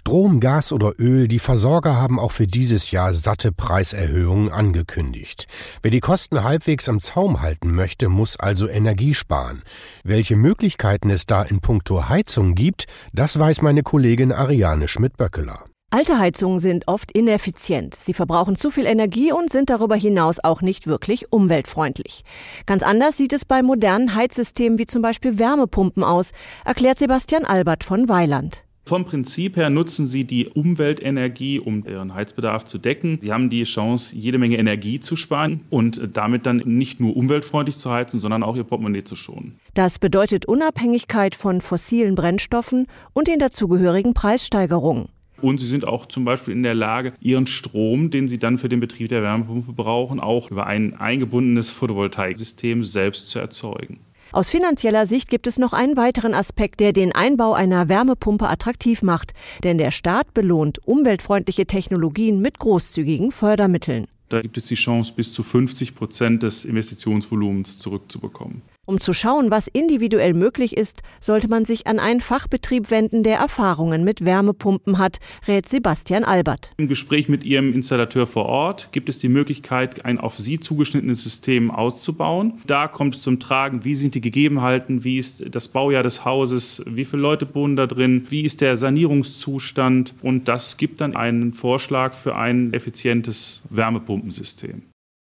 Strom, Gas oder Öl, die Versorger haben auch für dieses Jahr satte Preiserhöhungen angekündigt. Wer die Kosten halbwegs am Zaum halten möchte, muss also Energie sparen. Welche Möglichkeiten es da in puncto Heizung gibt, das weiß meine Kollegin Ariane Schmidt-Böckeler. Alte Heizungen sind oft ineffizient. Sie verbrauchen zu viel Energie und sind darüber hinaus auch nicht wirklich umweltfreundlich. Ganz anders sieht es bei modernen Heizsystemen wie zum Beispiel Wärmepumpen aus, erklärt Sebastian Albert von Weiland. Vom Prinzip her nutzen Sie die Umweltenergie, um Ihren Heizbedarf zu decken. Sie haben die Chance, jede Menge Energie zu sparen und damit dann nicht nur umweltfreundlich zu heizen, sondern auch Ihr Portemonnaie zu schonen. Das bedeutet Unabhängigkeit von fossilen Brennstoffen und den dazugehörigen Preissteigerungen. Und sie sind auch zum Beispiel in der Lage, ihren Strom, den sie dann für den Betrieb der Wärmepumpe brauchen, auch über ein eingebundenes Photovoltaiksystem selbst zu erzeugen. Aus finanzieller Sicht gibt es noch einen weiteren Aspekt, der den Einbau einer Wärmepumpe attraktiv macht. Denn der Staat belohnt umweltfreundliche Technologien mit großzügigen Fördermitteln. Da gibt es die Chance, bis zu 50 Prozent des Investitionsvolumens zurückzubekommen. Um zu schauen, was individuell möglich ist, sollte man sich an einen Fachbetrieb wenden, der Erfahrungen mit Wärmepumpen hat, rät Sebastian Albert. Im Gespräch mit Ihrem Installateur vor Ort gibt es die Möglichkeit, ein auf Sie zugeschnittenes System auszubauen. Da kommt es zum Tragen, wie sind die Gegebenheiten, wie ist das Baujahr des Hauses, wie viele Leute wohnen da drin, wie ist der Sanierungszustand und das gibt dann einen Vorschlag für ein effizientes Wärmepumpensystem.